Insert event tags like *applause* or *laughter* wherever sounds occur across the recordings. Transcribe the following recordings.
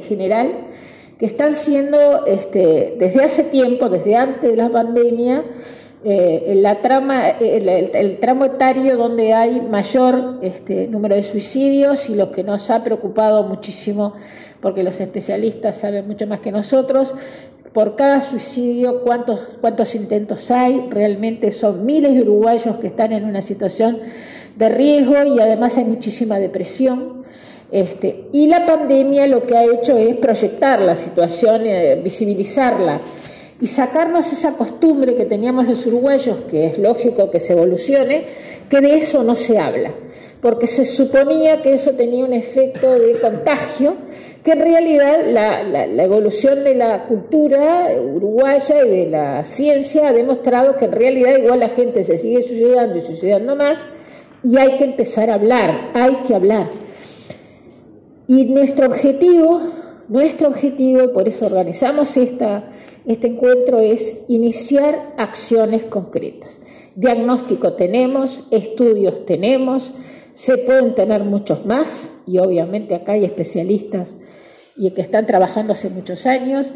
general que están siendo este, desde hace tiempo, desde antes de la pandemia, eh, la trama, el, tramo etario donde hay mayor este, número de suicidios y lo que nos ha preocupado muchísimo, porque los especialistas saben mucho más que nosotros, por cada suicidio cuántos, cuántos intentos hay, realmente son miles de uruguayos que están en una situación de riesgo y además hay muchísima depresión. Este, y la pandemia lo que ha hecho es proyectar la situación, eh, visibilizarla y sacarnos esa costumbre que teníamos los uruguayos, que es lógico que se evolucione, que de eso no se habla, porque se suponía que eso tenía un efecto de contagio, que en realidad la, evolución de la cultura uruguaya y de la ciencia ha demostrado que en realidad igual la gente se sigue suicidando y suicidando más, y hay que empezar a hablar, hay que hablar. Y nuestro objetivo, nuestro objetivo, y por eso organizamos esta este encuentro es iniciar acciones concretas. Diagnóstico tenemos, estudios tenemos, se pueden tener muchos más y obviamente acá hay especialistas y que están trabajando hace muchos años.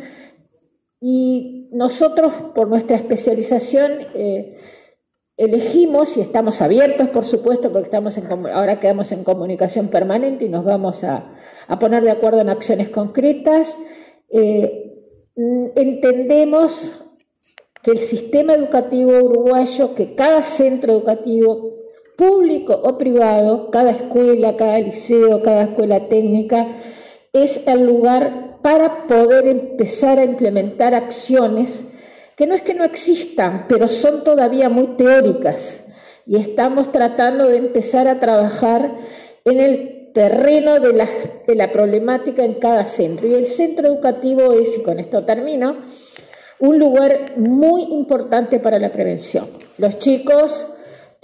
Y nosotros, por nuestra especialización, eh, elegimos y estamos abiertos, por supuesto, porque estamos ahora quedamos en comunicación permanente y nos vamos a, poner de acuerdo en acciones concretas. Eh, Mm, entendemos que el sistema educativo uruguayo, que cada centro educativo, público o privado, cada escuela, cada liceo, cada escuela técnica, es el lugar para poder empezar a implementar acciones que no es que no existan, pero son todavía muy teóricas y estamos tratando de empezar a trabajar en el terreno de la, de la problemática en cada centro. Y el centro educativo es, y con esto termino, un lugar muy importante para la prevención. Los chicos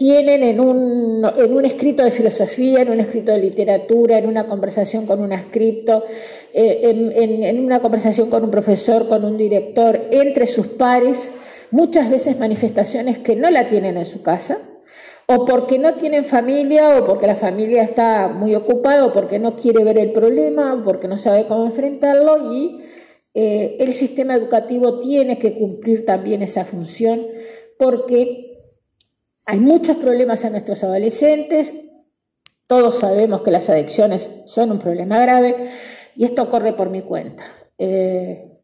tienen en un, en un, escrito de filosofía, en un escrito de literatura, en una conversación con un escrito, eh, en, en, una conversación con un profesor, con un director, entre sus pares, muchas veces manifestaciones que no la tienen en su casa, o porque no tienen familia, o porque la familia está muy ocupada, o porque no quiere ver el problema, o porque no sabe cómo enfrentarlo, y eh, el sistema educativo tiene que cumplir también esa función, porque hay muchos problemas en nuestros adolescentes, todos sabemos que las adicciones son un problema grave, y esto corre por mi cuenta. Eh,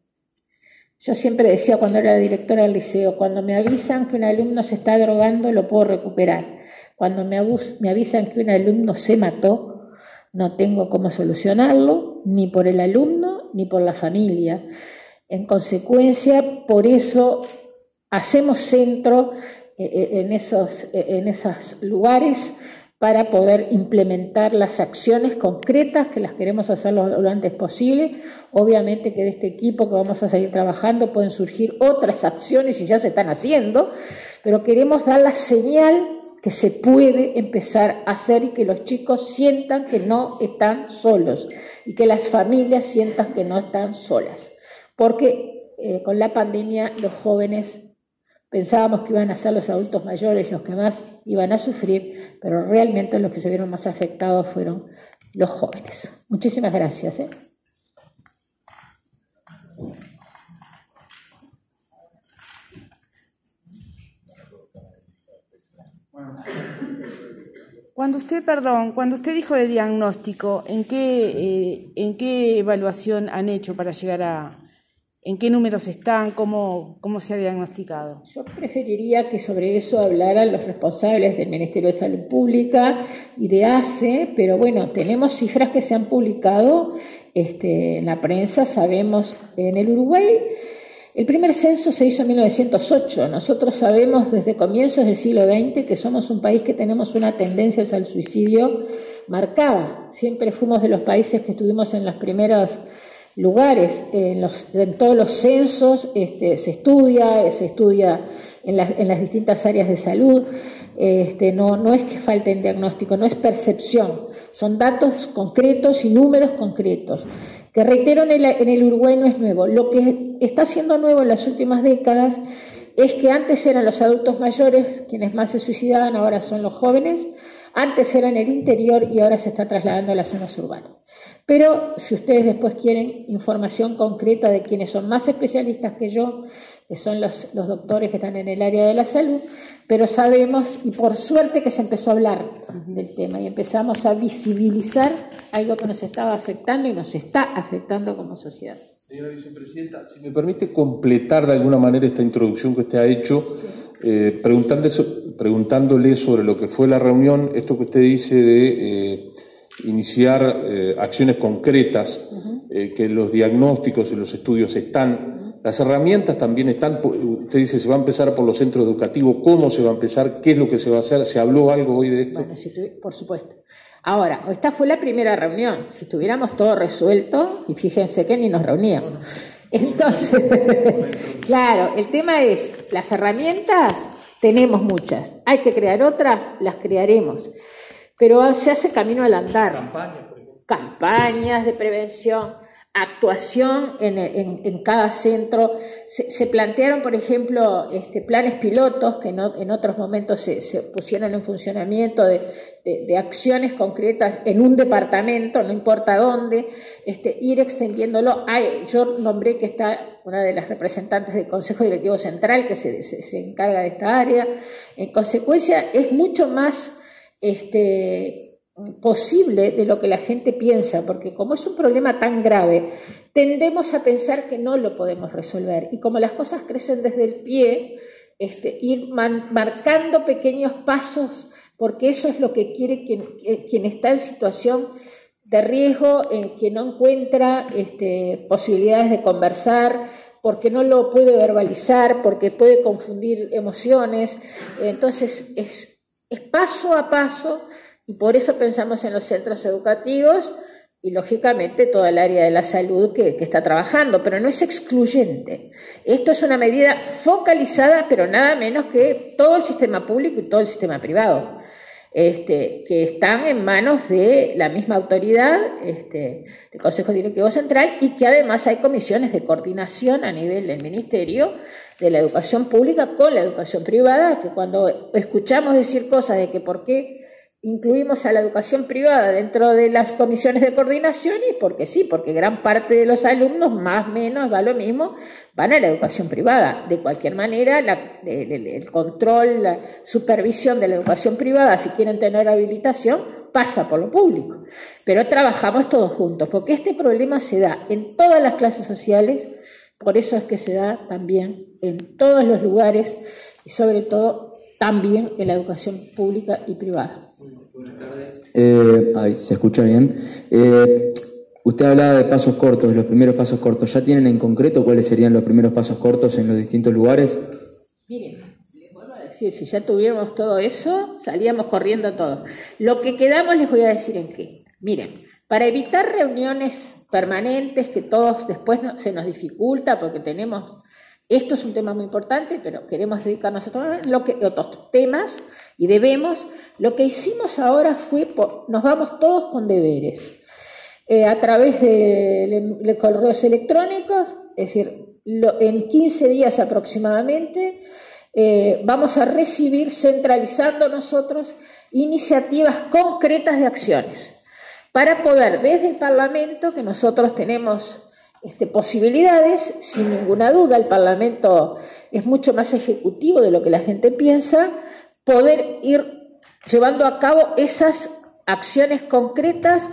yo siempre decía cuando era directora del liceo, cuando me avisan que un alumno se está drogando, lo puedo recuperar. Cuando me, me avisan que un alumno se mató, no tengo cómo solucionarlo, ni por el alumno ni por la familia. En consecuencia, por eso hacemos centro en esos, eh, en esos lugares para poder implementar las acciones concretas que las queremos hacer lo, antes posible. Obviamente que de este equipo que vamos a seguir trabajando pueden surgir otras acciones y ya se están haciendo, pero queremos dar la señal que se puede empezar a hacer y que los chicos sientan que no están solos y que las familias sientan que no están solas. Porque eh, con la pandemia los jóvenes Pensábamos que iban a ser los adultos mayores los que más iban a sufrir, pero realmente los que se vieron más afectados fueron los jóvenes. Muchísimas gracias. ¿eh? Cuando usted, perdón, cuando usted dijo de diagnóstico, ¿en qué, eh, ¿en qué evaluación han hecho para llegar a, ¿En qué números están? ¿Cómo, ¿Cómo se ha diagnosticado? Yo preferiría que sobre eso hablaran los responsables del Ministerio de Salud Pública y de ACE, pero bueno, tenemos cifras que se han publicado este, en la prensa, sabemos en el Uruguay. El primer censo se hizo en 1908. Nosotros sabemos desde comienzos del siglo XX que somos un país que tenemos una tendencia al suicidio marcada. Siempre fuimos de los países que estuvimos en las primeras lugares, en, los, en todos los censos este, se estudia, se estudia en, en, las distintas áreas de salud, este, no, no es que falte el diagnóstico, no es percepción, son datos concretos y números concretos, que reitero en el, en el Uruguay no es nuevo. Lo que está siendo nuevo en las últimas décadas es que antes eran los adultos mayores quienes más se suicidaban, ahora son los jóvenes, Antes era en el interior y ahora se está trasladando a las zonas urbanas. Pero si ustedes después quieren información concreta de quienes son más especialistas que yo, que son los, los, doctores que están en el área de la salud, pero sabemos, y por suerte que se empezó a hablar del tema y empezamos a visibilizar algo que nos estaba afectando y nos está afectando como sociedad. Señora vicepresidenta, si me permite completar de alguna manera esta introducción que usted ha hecho, eh, preguntándole sobre lo que fue la reunión, esto que usted dice de eh, iniciar eh, acciones concretas, que los diagnósticos y los estudios están, las herramientas también están, usted dice se va a empezar por los centros educativos, ¿cómo se va a empezar? ¿Qué es lo que se va a hacer? ¿Se habló algo hoy de esto? Bueno, por supuesto. Ahora, esta fue la primera reunión. Si tuviéramos todo resuelto, y fíjense que ni nos reuníamos. Entonces, *laughs* claro, el tema es, las herramientas tenemos muchas. Hay que crear otras, las crearemos. Pero se hace camino al andar. Campañas de prevención actuación en, cada centro. Se, plantearon, por ejemplo, este, planes pilotos que en otros momentos se, pusieron en funcionamiento de, acciones concretas en un departamento, no importa dónde, este, ir extendiéndolo. yo nombré que está una de las representantes del Consejo Directivo Central que se, se encarga de esta área. En consecuencia, es mucho más... Este, posible de lo que la gente piensa, porque como es un problema tan grave, tendemos a pensar que no lo podemos resolver. Y como las cosas crecen desde el pie, este, ir marcando pequeños pasos, porque eso es lo que quiere quien, está en situación de riesgo, en que no encuentra este, posibilidades de conversar, porque no lo puede verbalizar, porque puede confundir emociones. Entonces, es, es paso a paso y por eso pensamos en los centros educativos y lógicamente toda el área de la salud que, está trabajando, pero no es excluyente. Esto es una medida focalizada, pero nada menos que todo el sistema público y todo el sistema privado, este, que están en manos de la misma autoridad, este, del Consejo Directivo Central, y que además hay comisiones de coordinación a nivel del Ministerio de la Educación Pública con la educación privada, que cuando escuchamos decir cosas de que por qué incluimos a la educación privada dentro de las comisiones de coordinación y porque sí, porque gran parte de los alumnos, más o menos, va lo mismo, van a la educación privada. De cualquier manera, el, control, la supervisión de la educación privada, si quieren tener habilitación, pasa por lo público. Pero trabajamos todos juntos, porque este problema se da en todas las clases sociales, por eso es que se da también en todos los lugares y sobre todo también en la educación pública y privada. Eh, se escucha bien. Eh, usted hablaba de pasos cortos, los primeros pasos cortos. ¿Ya tienen en concreto cuáles serían los primeros pasos cortos en los distintos lugares? Miren, les vuelvo a decir, si ya tuviéramos todo eso, salíamos corriendo todo. Lo que quedamos les voy a decir en qué. Miren, para evitar reuniones permanentes que todos después se nos dificulta porque tenemos esto es un tema muy importante, pero queremos dedicarnos a otros temas y debemos. Lo que hicimos ahora fue, nos vamos todos con deberes. Eh, a través de, correos electrónicos, es decir, en 15 días aproximadamente, eh, vamos a recibir, centralizando nosotros, iniciativas concretas de acciones para poder desde el Parlamento, que nosotros tenemos este, posibilidades, sin ninguna duda, el Parlamento es mucho más ejecutivo de lo que la gente piensa, poder ir llevando a cabo esas acciones concretas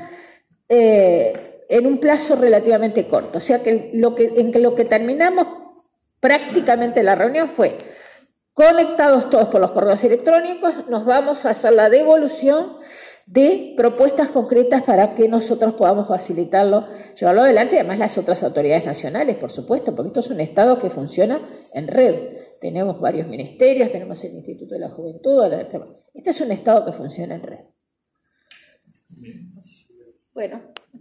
eh, en un plazo relativamente corto. O sea que lo que, en que lo que terminamos prácticamente la reunión fue conectados todos por los correos electrónicos, nos vamos a hacer la devolución de propuestas concretas para que nosotros podamos facilitarlo, llevarlo adelante, y además las otras autoridades nacionales, por supuesto, porque esto es un Estado que funciona en red. Tenemos varios ministerios, tenemos el Instituto de la Juventud, este es un Estado que funciona en red. Bueno.